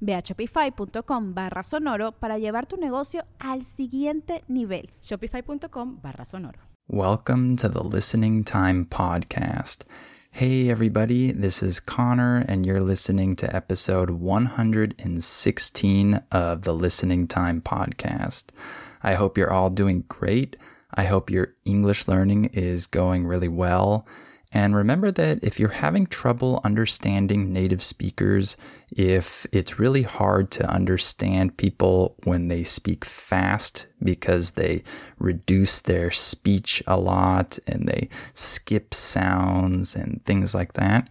Ve a shopify.com barra sonoro para llevar tu negocio al siguiente nivel. Shopify.com barra sonoro. Welcome to the Listening Time Podcast. Hey, everybody, this is Connor, and you're listening to episode 116 of the Listening Time Podcast. I hope you're all doing great. I hope your English learning is going really well. And remember that if you're having trouble understanding native speakers, if it's really hard to understand people when they speak fast because they reduce their speech a lot and they skip sounds and things like that,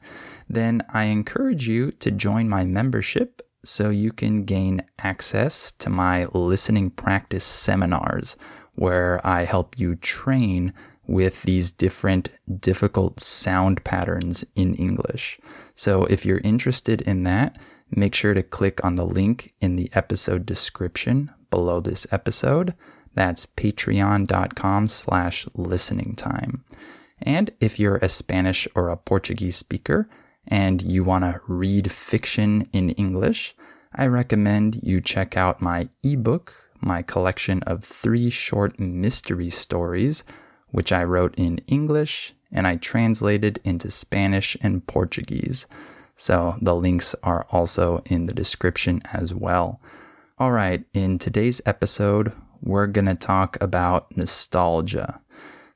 then I encourage you to join my membership so you can gain access to my listening practice seminars where I help you train with these different difficult sound patterns in English. So if you're interested in that, make sure to click on the link in the episode description below this episode. That's patreon.com slash listening time. And if you're a Spanish or a Portuguese speaker and you want to read fiction in English, I recommend you check out my ebook, my collection of three short mystery stories which I wrote in English and I translated into Spanish and Portuguese. So the links are also in the description as well. All right, in today's episode, we're going to talk about nostalgia.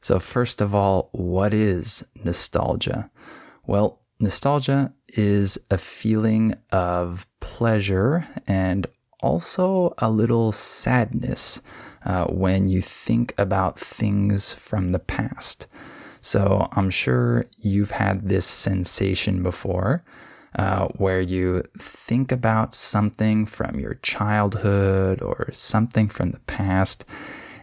So, first of all, what is nostalgia? Well, nostalgia is a feeling of pleasure and also a little sadness uh, when you think about things from the past. So I'm sure you've had this sensation before. Uh, where you think about something from your childhood or something from the past,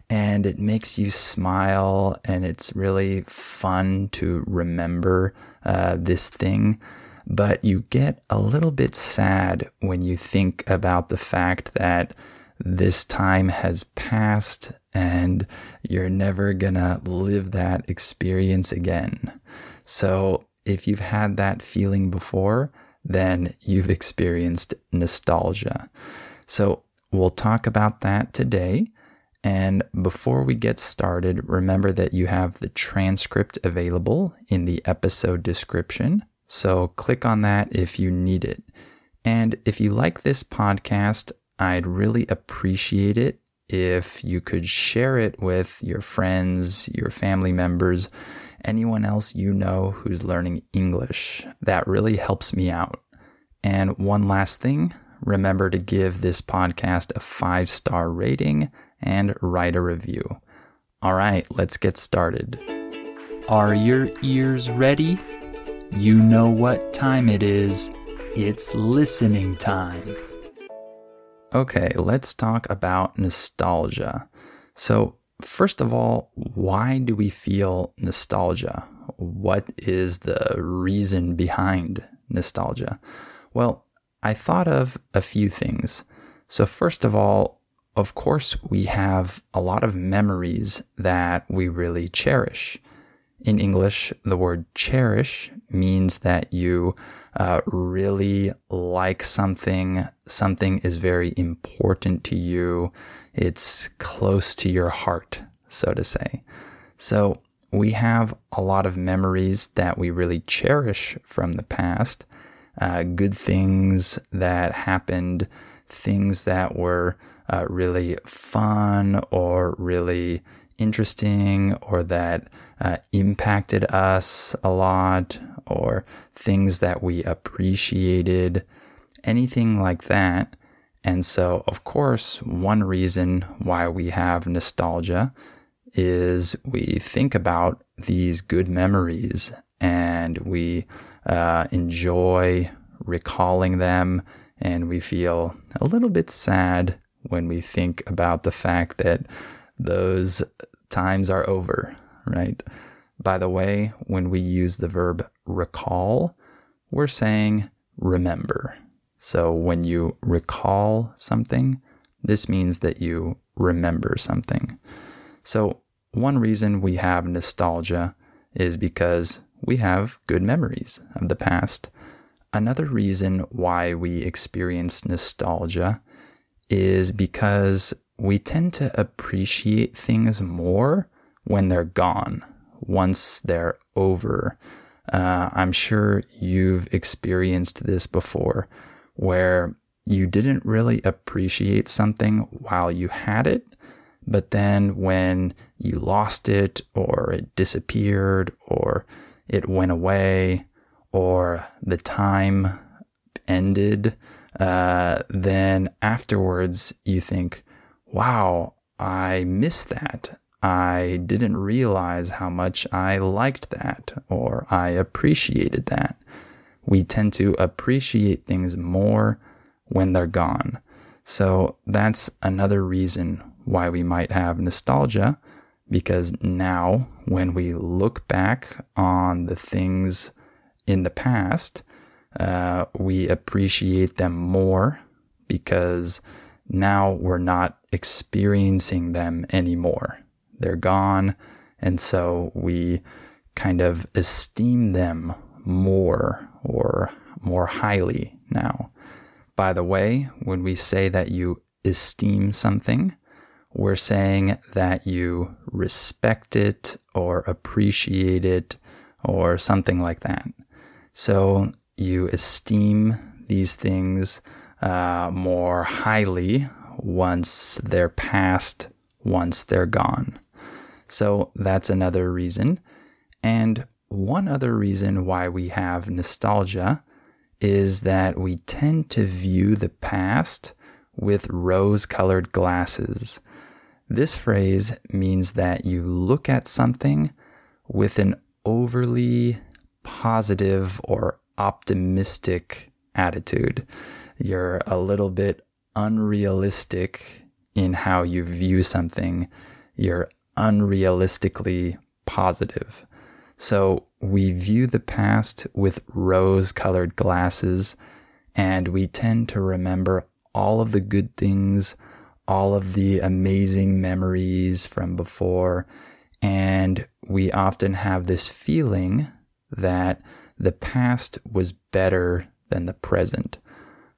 and it makes you smile, and it's really fun to remember uh, this thing. But you get a little bit sad when you think about the fact that this time has passed and you're never gonna live that experience again. So, if you've had that feeling before, then you've experienced nostalgia. So, we'll talk about that today. And before we get started, remember that you have the transcript available in the episode description. So, click on that if you need it. And if you like this podcast, I'd really appreciate it if you could share it with your friends, your family members, anyone else you know who's learning English. That really helps me out. And one last thing remember to give this podcast a five star rating and write a review. All right, let's get started. Are your ears ready? You know what time it is. It's listening time. Okay, let's talk about nostalgia. So, first of all, why do we feel nostalgia? What is the reason behind nostalgia? Well, I thought of a few things. So, first of all, of course, we have a lot of memories that we really cherish. In English, the word cherish means that you uh, really like something, something is very important to you, it's close to your heart, so to say. So we have a lot of memories that we really cherish from the past, uh, good things that happened, things that were uh, really fun or really interesting or that uh, impacted us a lot or things that we appreciated, anything like that. And so, of course, one reason why we have nostalgia is we think about these good memories and we uh, enjoy recalling them and we feel a little bit sad when we think about the fact that those times are over, right? By the way, when we use the verb recall, we're saying remember. So when you recall something, this means that you remember something. So one reason we have nostalgia is because we have good memories of the past. Another reason why we experience nostalgia is because we tend to appreciate things more when they're gone, once they're over. Uh, I'm sure you've experienced this before where you didn't really appreciate something while you had it, but then when you lost it or it disappeared or it went away or the time ended, uh, then afterwards you think, wow, I missed that. I didn't realize how much I liked that or I appreciated that. We tend to appreciate things more when they're gone. So that's another reason why we might have nostalgia because now when we look back on the things in the past, uh, we appreciate them more because now we're not experiencing them anymore. They're gone. And so we kind of esteem them more or more highly now. By the way, when we say that you esteem something, we're saying that you respect it or appreciate it or something like that. So you esteem these things uh, more highly once they're past, once they're gone. So that's another reason. And one other reason why we have nostalgia is that we tend to view the past with rose colored glasses. This phrase means that you look at something with an overly positive or optimistic attitude. You're a little bit unrealistic in how you view something. You're unrealistically positive. So we view the past with rose colored glasses and we tend to remember all of the good things, all of the amazing memories from before. And we often have this feeling that the past was better than the present.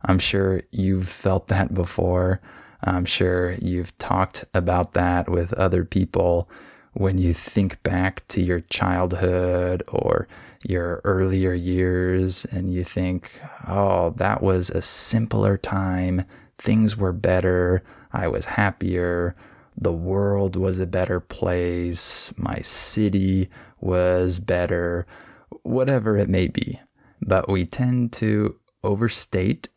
I'm sure you've felt that before. I'm sure you've talked about that with other people when you think back to your childhood or your earlier years and you think, oh, that was a simpler time. Things were better. I was happier. The world was a better place. My city was better. Whatever it may be. But we tend to overstate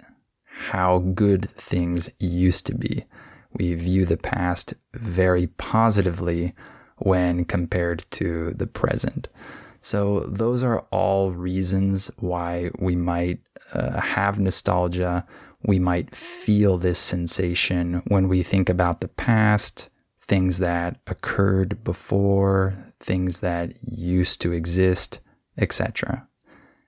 how good things used to be. We view the past very positively when compared to the present. So, those are all reasons why we might uh, have nostalgia. We might feel this sensation when we think about the past, things that occurred before, things that used to exist, etc.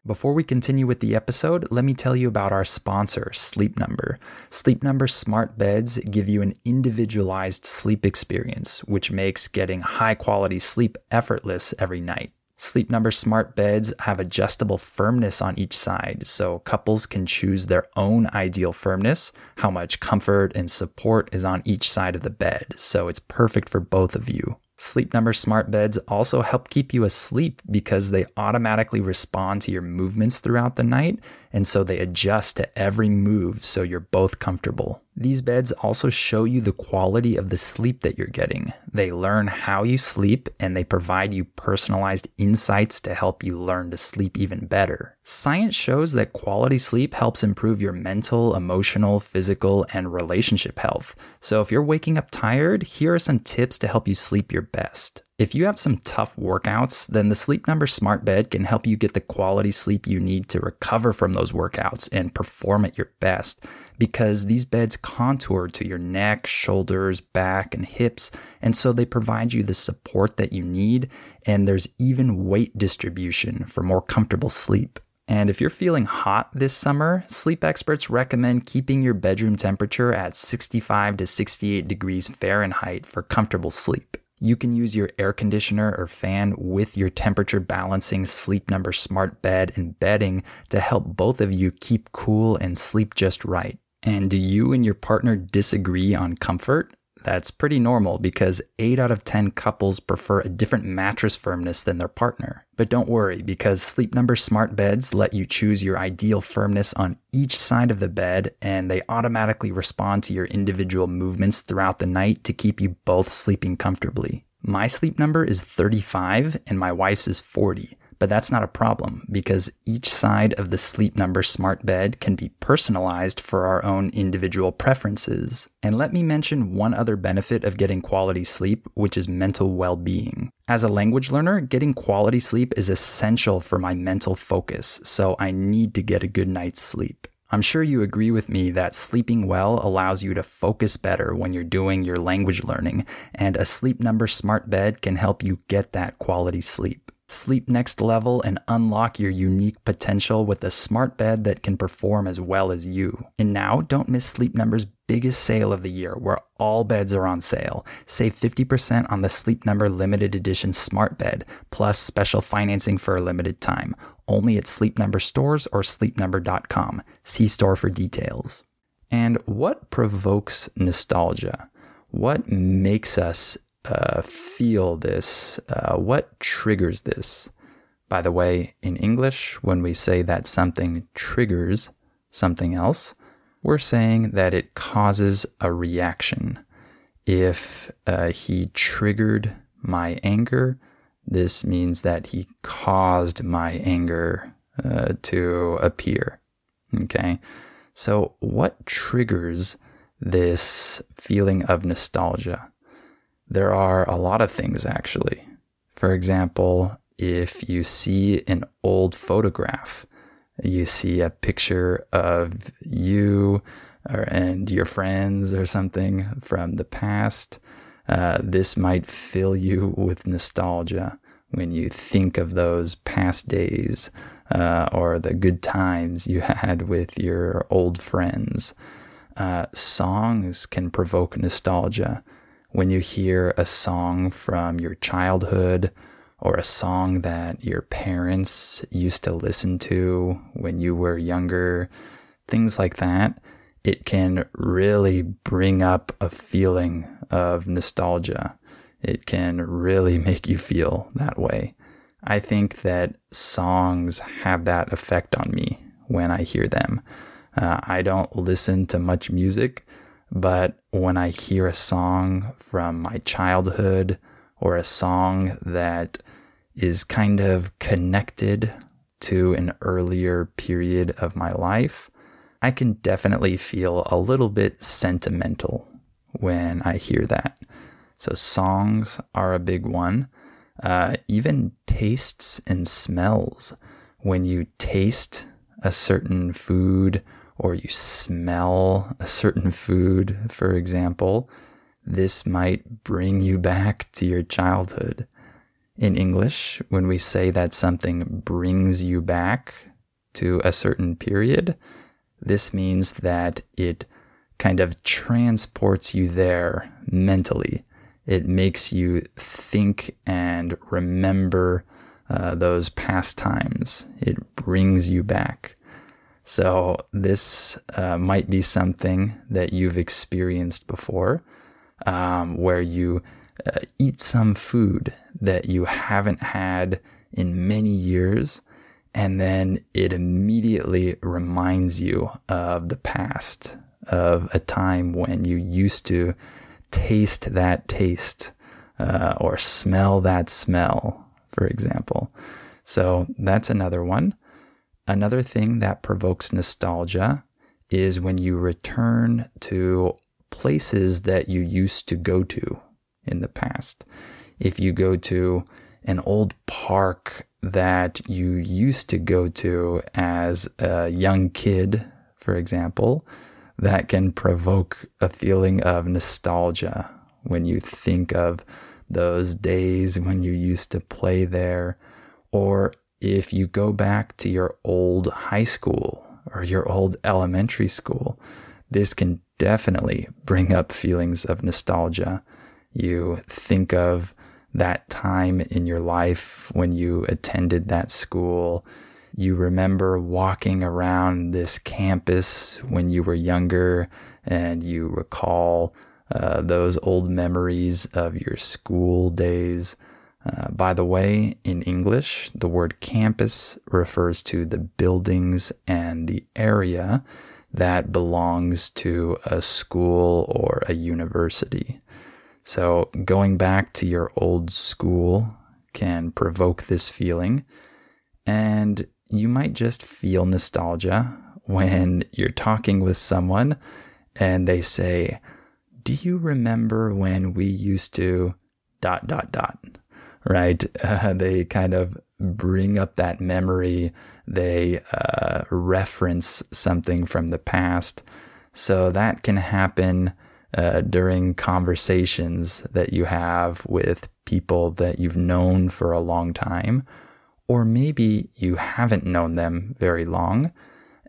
Before we continue with the episode, let me tell you about our sponsor, Sleep Number. Sleep Number smart beds give you an individualized sleep experience, which makes getting high quality sleep effortless every night. Sleep Number smart beds have adjustable firmness on each side, so couples can choose their own ideal firmness, how much comfort and support is on each side of the bed, so it's perfect for both of you. Sleep Number smart beds also help keep you asleep because they automatically respond to your movements throughout the night and so they adjust to every move so you're both comfortable. These beds also show you the quality of the sleep that you're getting. They learn how you sleep and they provide you personalized insights to help you learn to sleep even better. Science shows that quality sleep helps improve your mental, emotional, physical, and relationship health. So if you're waking up tired, here are some tips to help you sleep your best. If you have some tough workouts, then the Sleep Number Smart Bed can help you get the quality sleep you need to recover from those workouts and perform at your best because these beds contour to your neck, shoulders, back, and hips. And so they provide you the support that you need. And there's even weight distribution for more comfortable sleep. And if you're feeling hot this summer, sleep experts recommend keeping your bedroom temperature at 65 to 68 degrees Fahrenheit for comfortable sleep. You can use your air conditioner or fan with your temperature balancing sleep number smart bed and bedding to help both of you keep cool and sleep just right. And do you and your partner disagree on comfort? That's pretty normal because 8 out of 10 couples prefer a different mattress firmness than their partner. But don't worry because Sleep Number smart beds let you choose your ideal firmness on each side of the bed and they automatically respond to your individual movements throughout the night to keep you both sleeping comfortably. My sleep number is 35 and my wife's is 40. But that's not a problem because each side of the Sleep Number smart bed can be personalized for our own individual preferences. And let me mention one other benefit of getting quality sleep, which is mental well being. As a language learner, getting quality sleep is essential for my mental focus, so I need to get a good night's sleep. I'm sure you agree with me that sleeping well allows you to focus better when you're doing your language learning, and a Sleep Number smart bed can help you get that quality sleep. Sleep next level and unlock your unique potential with a smart bed that can perform as well as you. And now, don't miss Sleep Number's biggest sale of the year where all beds are on sale. Save 50% on the Sleep Number limited edition smart bed, plus special financing for a limited time. Only at Sleep Number stores or sleepnumber.com. See store for details. And what provokes nostalgia? What makes us uh, feel this? Uh, what triggers this? By the way, in English, when we say that something triggers something else, we're saying that it causes a reaction. If uh, he triggered my anger, this means that he caused my anger uh, to appear. Okay. So, what triggers this feeling of nostalgia? There are a lot of things actually. For example, if you see an old photograph, you see a picture of you or, and your friends or something from the past, uh, this might fill you with nostalgia when you think of those past days uh, or the good times you had with your old friends. Uh, songs can provoke nostalgia when you hear a song from your childhood or a song that your parents used to listen to when you were younger, things like that, it can really bring up a feeling of nostalgia. It can really make you feel that way. I think that songs have that effect on me when I hear them. Uh, I don't listen to much music, but when I hear a song from my childhood or a song that is kind of connected to an earlier period of my life, I can definitely feel a little bit sentimental when I hear that. So, songs are a big one. Uh, even tastes and smells. When you taste a certain food or you smell a certain food, for example, this might bring you back to your childhood. In English, when we say that something brings you back to a certain period, this means that it kind of transports you there mentally. It makes you think and remember uh, those past times. It brings you back. So, this uh, might be something that you've experienced before, um, where you uh, eat some food that you haven't had in many years, and then it immediately reminds you of the past, of a time when you used to taste that taste uh, or smell that smell, for example. So that's another one. Another thing that provokes nostalgia is when you return to places that you used to go to in the past. If you go to an old park that you used to go to as a young kid, for example, that can provoke a feeling of nostalgia when you think of those days when you used to play there. Or if you go back to your old high school or your old elementary school, this can definitely bring up feelings of nostalgia. You think of that time in your life when you attended that school. You remember walking around this campus when you were younger and you recall uh, those old memories of your school days. Uh, by the way, in English, the word campus refers to the buildings and the area that belongs to a school or a university. So going back to your old school can provoke this feeling. And you might just feel nostalgia when you're talking with someone and they say, Do you remember when we used to dot, dot, dot? Right? Uh, they kind of bring up that memory. They uh, reference something from the past. So that can happen uh, during conversations that you have with people that you've known for a long time, or maybe you haven't known them very long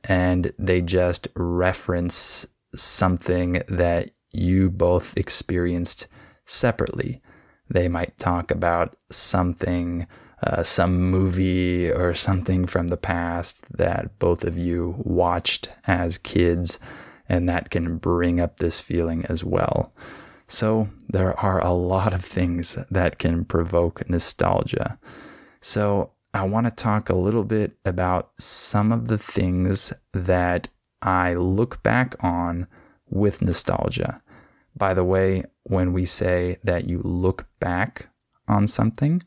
and they just reference something that you both experienced separately. They might talk about something, uh, some movie or something from the past that both of you watched as kids and that can bring up this feeling as well. So, there are a lot of things that can provoke nostalgia. So, I want to talk a little bit about some of the things that I look back on with nostalgia. By the way, when we say that you look back on something,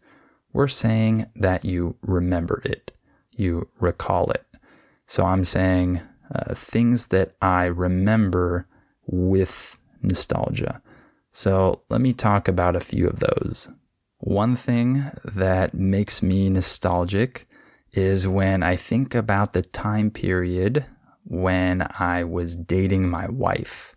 we're saying that you remember it, you recall it. So I'm saying uh, things that I remember with nostalgia. So let me talk about a few of those. One thing that makes me nostalgic is when I think about the time period when I was dating my wife.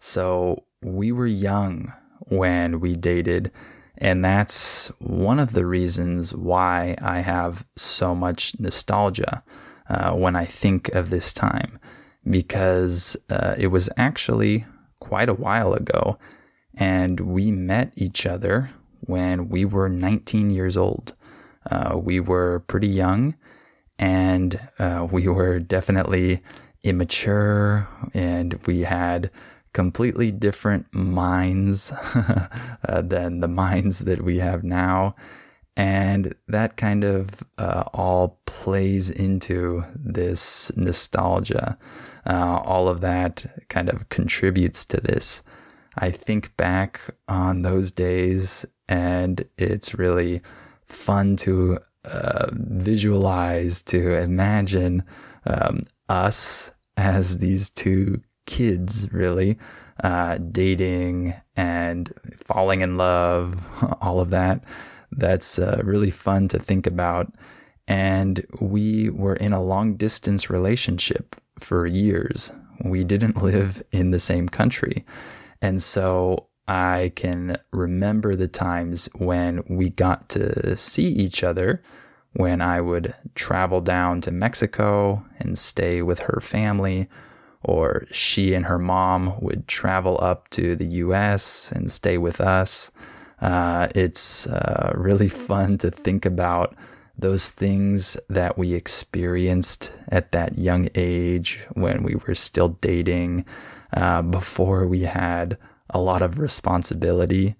So we were young when we dated, and that's one of the reasons why I have so much nostalgia uh, when I think of this time, because uh, it was actually quite a while ago, and we met each other when we were 19 years old. Uh, we were pretty young, and uh, we were definitely immature, and we had completely different minds uh, than the minds that we have now. And that kind of uh, all plays into this nostalgia. Uh, all of that kind of contributes to this. I think back on those days, and it's really fun to uh, visualize, to imagine um, us as these two kids, really, uh, dating and falling in love, all of that. That's uh, really fun to think about. And we were in a long distance relationship for years. We didn't live in the same country. And so I can remember the times when we got to see each other when I would travel down to Mexico and stay with her family, or she and her mom would travel up to the US and stay with us. Uh, it's uh, really fun to think about those things that we experienced at that young age when we were still dating, uh, before we had a lot of responsibility.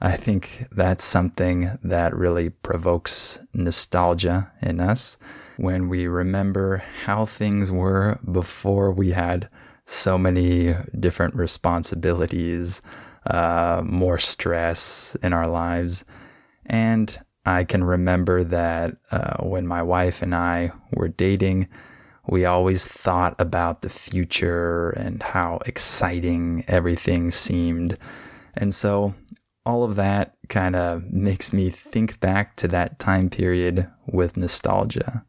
I think that's something that really provokes nostalgia in us. When we remember how things were before we had so many different responsibilities, uh, more stress in our lives. And I can remember that uh, when my wife and I were dating, we always thought about the future and how exciting everything seemed. And so all of that kind of makes me think back to that time period with nostalgia.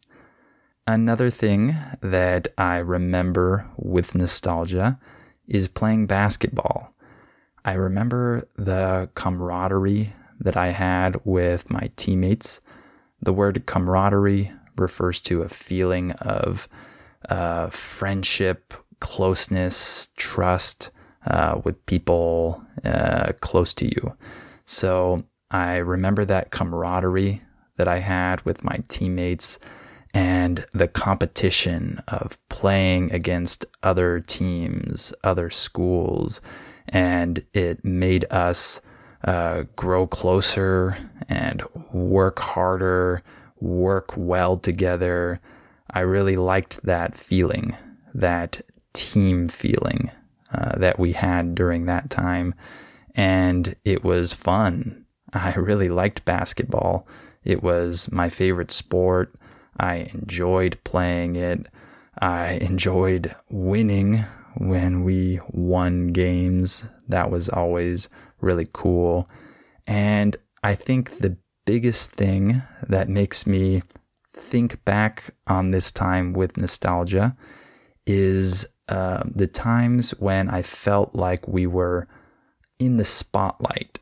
Another thing that I remember with nostalgia is playing basketball. I remember the camaraderie that I had with my teammates. The word camaraderie refers to a feeling of uh, friendship, closeness, trust uh, with people uh, close to you. So I remember that camaraderie that I had with my teammates and the competition of playing against other teams, other schools, and it made us uh, grow closer and work harder, work well together. I really liked that feeling, that team feeling uh, that we had during that time. And it was fun. I really liked basketball. It was my favorite sport. I enjoyed playing it. I enjoyed winning when we won games. That was always really cool. And I think the biggest thing that makes me think back on this time with nostalgia is uh, the times when I felt like we were in the spotlight.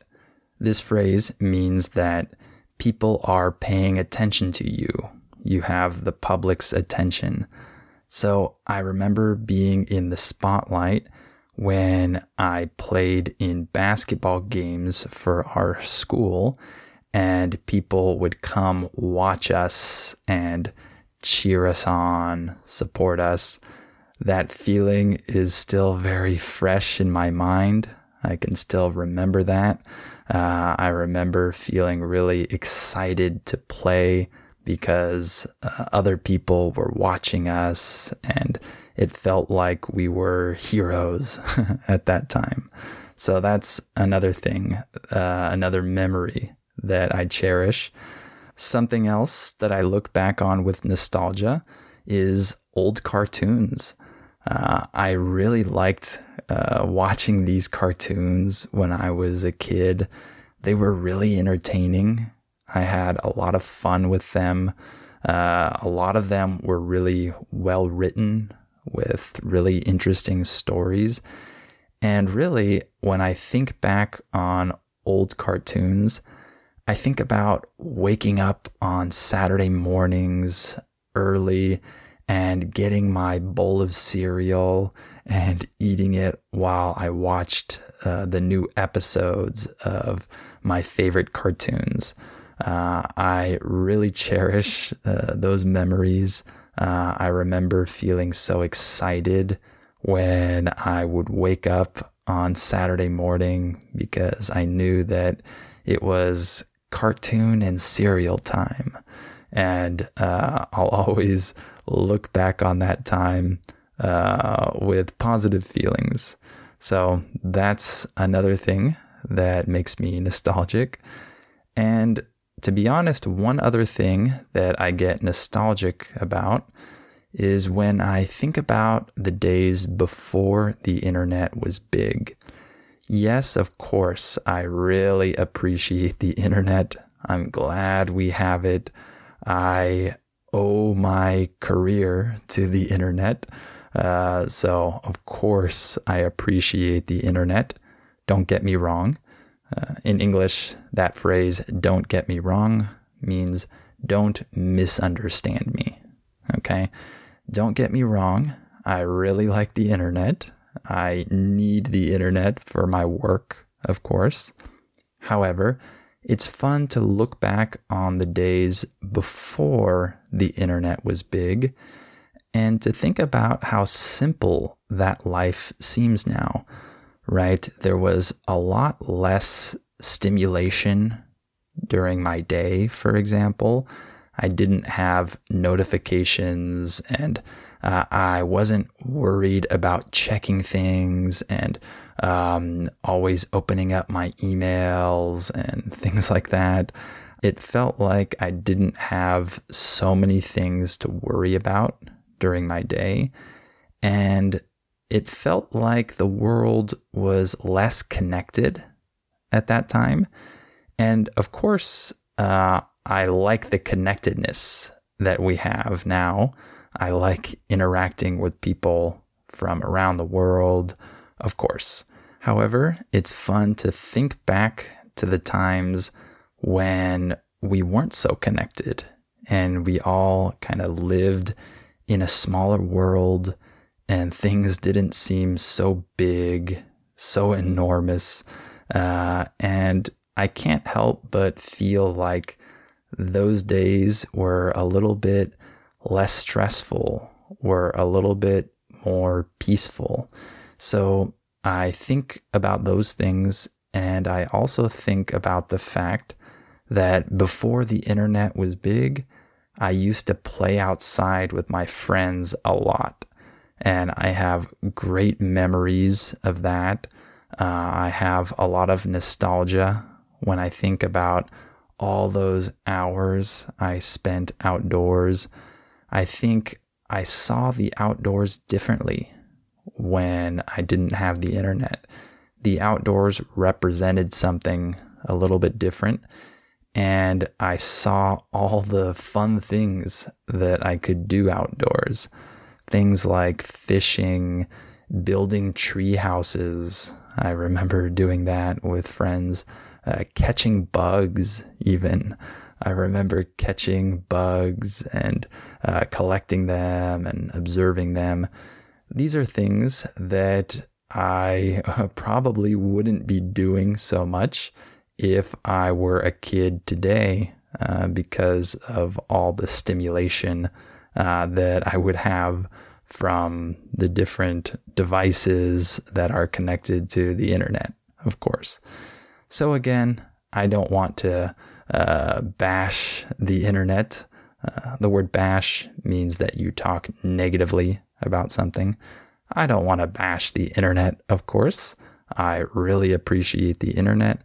This phrase means that people are paying attention to you you have the public's attention. So I remember being in the spotlight when I played in basketball games for our school, and people would come watch us and cheer us on, support us. That feeling is still very fresh in my mind. I can still remember that. Uh, I remember feeling really excited to play because uh, other people were watching us and it felt like we were heroes at that time. So that's another thing, uh, another memory that I cherish. Something else that I look back on with nostalgia is old cartoons. Uh, I really liked uh, watching these cartoons when I was a kid. They were really entertaining. I had a lot of fun with them. Uh, a lot of them were really well written with really interesting stories. And really, when I think back on old cartoons, I think about waking up on Saturday mornings early and getting my bowl of cereal and eating it while I watched uh, the new episodes of my favorite cartoons. Uh, I really cherish uh, those memories. Uh, I remember feeling so excited when I would wake up on Saturday morning because I knew that it was cartoon and cereal time. And uh, I'll always look back on that time uh, with positive feelings. So that's another thing that makes me nostalgic. And to be honest, one other thing that I get nostalgic about is when I think about the days before the internet was big. Yes, of course, I really appreciate the internet. I'm glad we have it. I owe my career to the internet. Uh, so, of course, I appreciate the internet. Don't get me wrong. Uh, in English, that phrase, don't get me wrong, means don't misunderstand me. Okay? Don't get me wrong. I really like the internet. I need the internet for my work, of course. However, it's fun to look back on the days before the internet was big and to think about how simple that life seems now right? There was a lot less stimulation during my day, for example. I didn't have notifications and uh, I wasn't worried about checking things and um, always opening up my emails and things like that. It felt like I didn't have so many things to worry about during my day. And it felt like the world was less connected at that time. And of course, uh, I like the connectedness that we have now. I like interacting with people from around the world, of course. However, it's fun to think back to the times when we weren't so connected and we all kind of lived in a smaller world and things didn't seem so big, so enormous. Uh, and I can't help but feel like those days were a little bit less stressful, were a little bit more peaceful. So I think about those things. And I also think about the fact that before the internet was big, I used to play outside with my friends a lot. And I have great memories of that. Uh, I have a lot of nostalgia when I think about all those hours I spent outdoors. I think I saw the outdoors differently when I didn't have the internet. The outdoors represented something a little bit different and I saw all the fun things that I could do outdoors. Things like fishing, building tree houses. I remember doing that with friends, uh, catching bugs, even. I remember catching bugs and uh, collecting them and observing them. These are things that I probably wouldn't be doing so much if I were a kid today uh, because of all the stimulation uh, that I would have from the different devices that are connected to the internet, of course. So, again, I don't want to uh, bash the internet. Uh, the word bash means that you talk negatively about something. I don't want to bash the internet, of course. I really appreciate the internet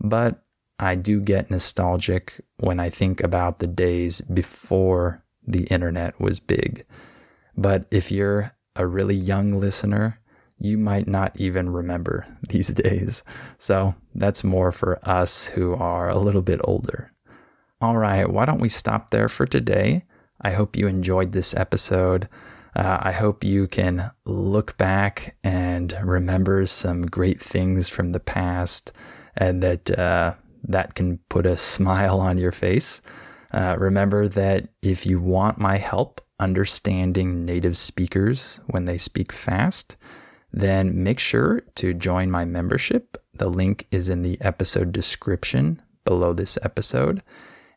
but I do get nostalgic when I think about the days before the internet was big. But if you're a really young listener, you might not even remember these days. So that's more for us who are a little bit older. All right, why don't we stop there for today? I hope you enjoyed this episode. Uh, I hope you can look back and remember some great things from the past and that uh, that can put a smile on your face. Uh, remember that if you want my help understanding native speakers when they speak fast, then make sure to join my membership. The link is in the episode description below this episode.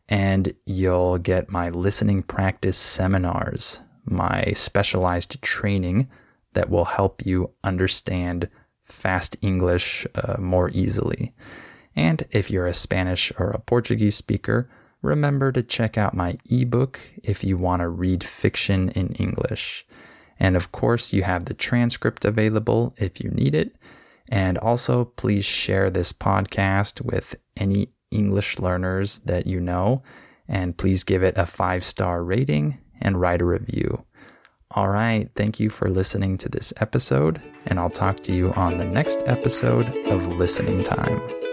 And you'll get my listening practice seminars, my specialized training that will help you understand fast English uh, more easily. And if you're a Spanish or a Portuguese speaker, remember to check out my ebook if you want to read fiction in English. And of course, you have the transcript available if you need it. And also, please share this podcast with any English learners that you know. And please give it a five star rating and write a review. All right. Thank you for listening to this episode, and I'll talk to you on the next episode of Listening Time.